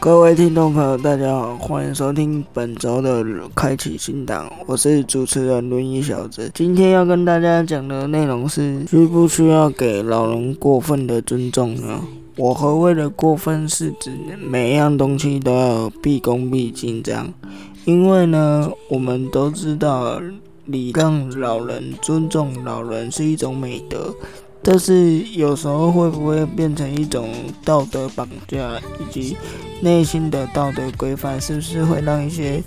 各位听众朋友，大家好，欢迎收听本周的开启新档，我是主持人轮椅小子。今天要跟大家讲的内容是：需不需要给老人过分的尊重呢？我何谓的过分，是指每样东西都要毕恭毕敬这样。因为呢，我们都知道礼让老人、尊重老人是一种美德。但是有时候会不会变成一种道德绑架，以及内心的道德规范，是不是会让一些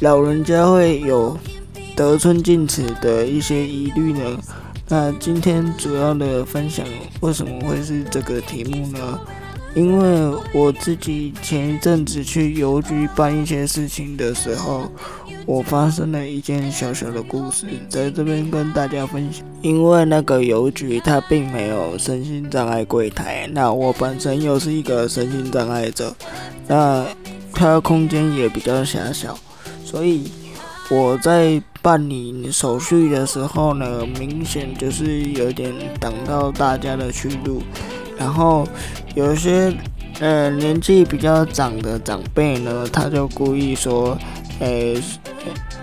老人家会有得寸进尺的一些疑虑呢？那今天主要的分享为什么会是这个题目呢？因为我自己前一阵子去邮局办一些事情的时候。我发生了一件小小的故事，在这边跟大家分享。因为那个邮局它并没有身心障碍柜台，那我本身又是一个身心障碍者，那它空间也比较狭小，所以我在办理手续的时候呢，明显就是有点挡到大家的去路。然后有些呃年纪比较长的长辈呢，他就故意说，诶。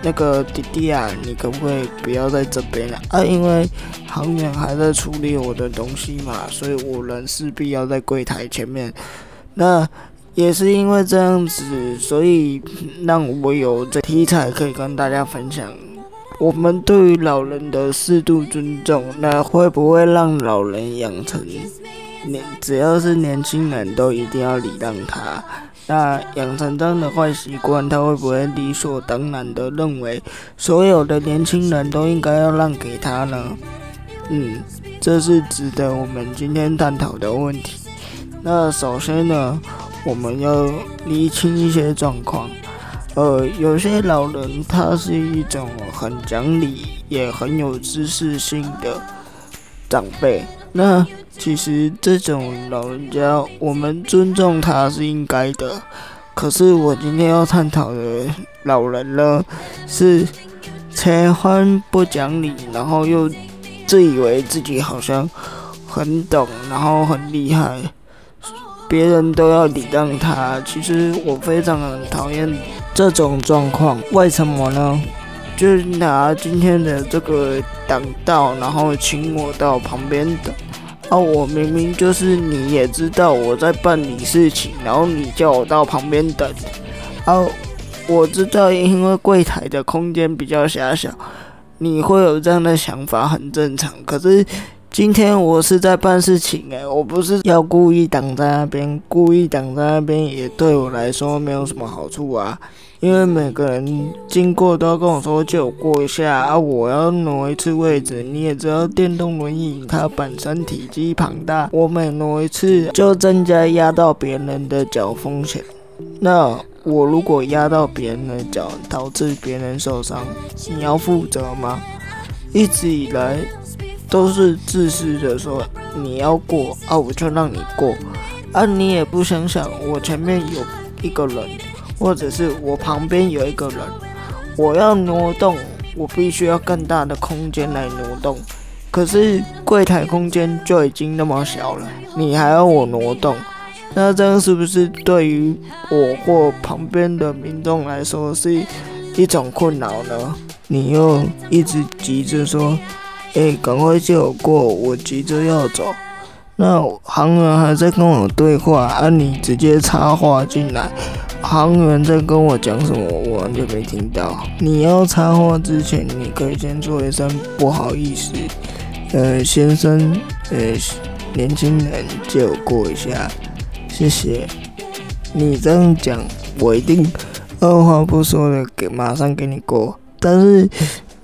那个弟弟啊，你可不可以不要在这边了啊？因为行员还在处理我的东西嘛，所以我人势必要在柜台前面。那也是因为这样子，所以让我有这题材可以跟大家分享。我们对于老人的适度尊重，那会不会让老人养成年只要是年轻人都一定要礼让他？那养成这样的坏习惯，他会不会理所当然的认为所有的年轻人都应该要让给他呢？嗯，这是值得我们今天探讨的问题。那首先呢，我们要厘清一些状况。呃，有些老人他是一种很讲理，也很有知识性的长辈。那其实这种老人家，我们尊重他是应该的。可是我今天要探讨的老人呢，是切欢不讲理，然后又自以为自己好像很懂，然后很厉害，别人都要礼让他。其实我非常讨厌这种状况。为什么呢？就是拿今天的这个挡道，然后请我到旁边等。啊，我明明就是你也知道我在办理事情，然后你叫我到旁边等。啊，我知道因为柜台的空间比较狭小，你会有这样的想法很正常。可是今天我是在办事情诶，我不是要故意挡在那边，故意挡在那边也对我来说没有什么好处啊。因为每个人经过都要跟我说借我过一下啊，我要挪一次位置。你也知道电动轮椅它本身体积庞大，我每挪一次就增加压到别人的脚风险。那我如果压到别人的脚，导致别人受伤，你要负责吗？一直以来都是自私的说你要过啊，我就让你过啊，你也不想想我前面有一个人。或者是我旁边有一个人，我要挪动，我必须要更大的空间来挪动。可是柜台空间就已经那么小了，你还要我挪动，那这样是不是对于我或旁边的民众来说是一种困扰呢？你又一直急着说，哎，赶快借我过，我急着要走。那行员还在跟我对话，啊，你直接插话进来。航员在跟我讲什么，我完全没听到。你要插话之前，你可以先说一声不好意思，呃，先生，呃，年轻人借我过一下，谢谢。你这样讲，我一定二话不说的给马上给你过。但是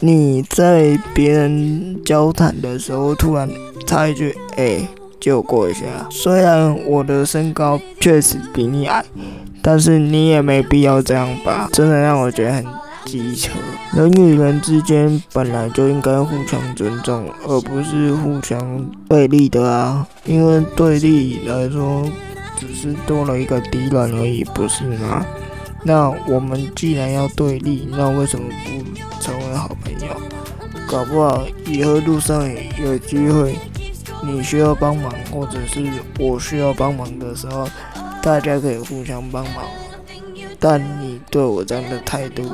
你在别人交谈的时候突然插一句，哎，借我过一下。虽然我的身高确实比你矮。但是你也没必要这样吧，真的让我觉得很机车。人与人之间本来就应该互相尊重，而不是互相对立的啊。因为对立来说，只是多了一个敌人而已，不是吗？那我们既然要对立，那为什么不？搞不好以后路上有机会，你需要帮忙，或者是我需要帮忙的时候。大家可以互相帮忙。但你对我这样的态度，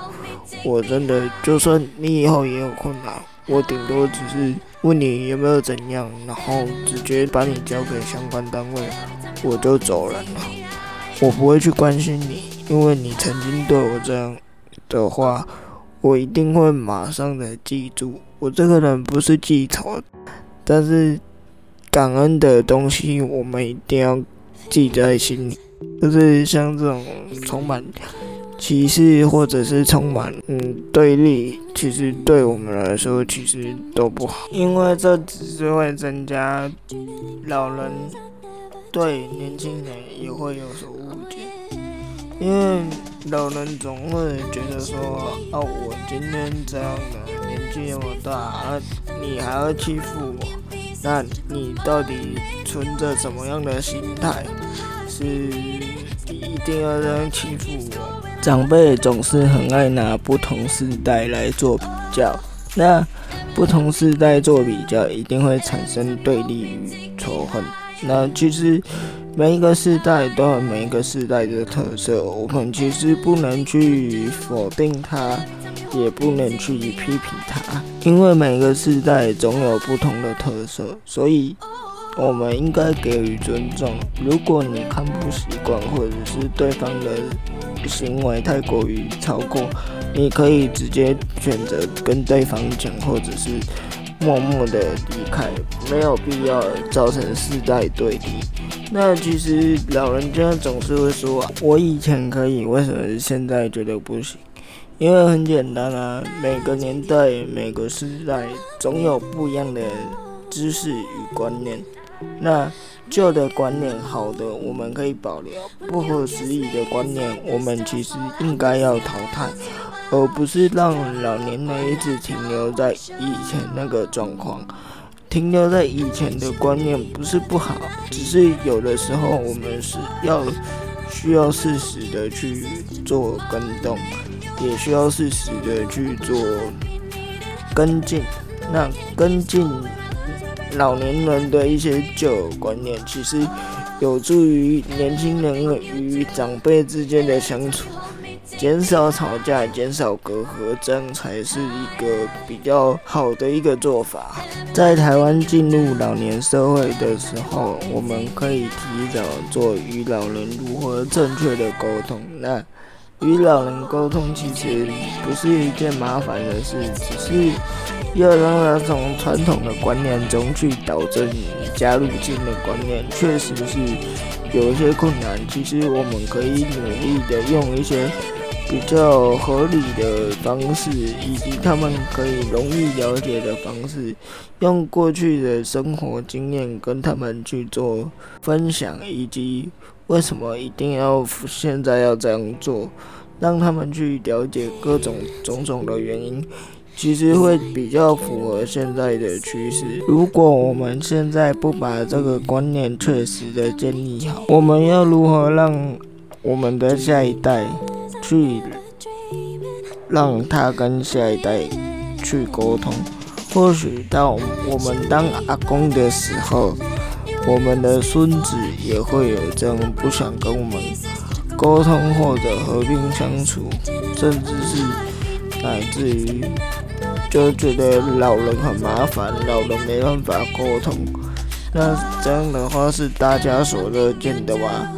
我真的就算你以后也有困难，我顶多只是问你有没有怎样，然后直接把你交给相关单位，我就走人了。我不会去关心你，因为你曾经对我这样的话，我一定会马上的记住。我这个人不是记仇，但是感恩的东西我们一定要记在心里。就是像这种充满歧视或者是充满嗯对立，其实对我们来说其实都不好，因为这只是会增加老人对年轻人也会有所误解，因为老人总会觉得说哦，我今天这样的年纪那么大，你还要欺负我，那你到底存着什么样的心态？是一定要这样欺负我？长辈总是很爱拿不同世代来做比较，那不同世代做比较，一定会产生对立与仇恨。那其实每一个世代都有每一个世代的特色，我们其实不能去否定它，也不能去批评它，因为每个世代总有不同的特色，所以。我们应该给予尊重。如果你看不习惯，或者是对方的行为太过于超过，你可以直接选择跟对方讲，或者是默默的离开，没有必要造成世代对立。那其实老人家总是会说：“我以前可以，为什么现在觉得不行？”因为很简单啊，每个年代、每个时代总有不一样的知识与观念。那旧的观念好的，我们可以保留；不合时宜的观念，我们其实应该要淘汰，而不是让老年人一直停留在以前那个状况。停留在以前的观念不是不好，只是有的时候我们是要需要适时的去做跟动，也需要适时的去做跟进。那跟进。老年人的一些旧观念，其实有助于年轻人与长辈之间的相处，减少吵架，减少隔阂，这样才是一个比较好的一个做法。在台湾进入老年社会的时候，我们可以提早做与老人如何正确的沟通。那与老人沟通其实不是一件麻烦的事，只是。要让他从传统的观念中去导正，加入新的观念，确实是有一些困难。其实我们可以努力的用一些比较合理的方式，以及他们可以容易了解的方式，用过去的生活经验跟他们去做分享，以及为什么一定要现在要这样做，让他们去了解各种种种的原因。其实会比较符合现在的趋势。如果我们现在不把这个观念确实的建立好，我们要如何让我们的下一代去让他跟下一代去沟通？或许到我们当阿公的时候，我们的孙子也会有这样不想跟我们沟通或者和平相处，甚至是乃至于。就觉得老人很麻烦，老人没办法沟通。那这样的话是大家所乐见的吧？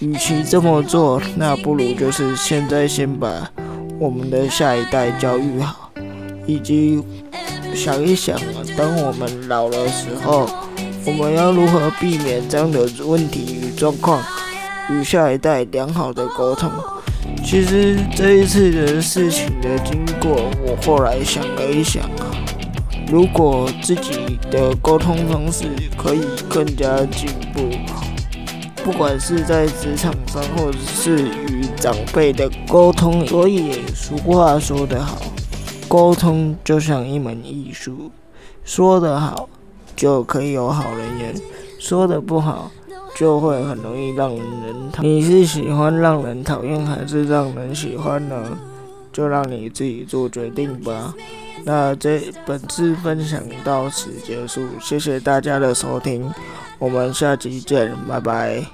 与其这么做，那不如就是现在先把我们的下一代教育好，以及想一想啊，当我们老了时候，我们要如何避免这样的问题与状况，与下一代良好的沟通。其实这一次的事情的经过，我后来想了一想，如果自己的沟通方式可以更加进步，不管是在职场上，或者是与长辈的沟通，所以俗话说得好，沟通就像一门艺术，说得好就可以有好人缘，说得不好。就会很容易让人讨厌。你是喜欢让人讨厌，还是让人喜欢呢？就让你自己做决定吧。那这本次分享到此结束，谢谢大家的收听，我们下期见，拜拜。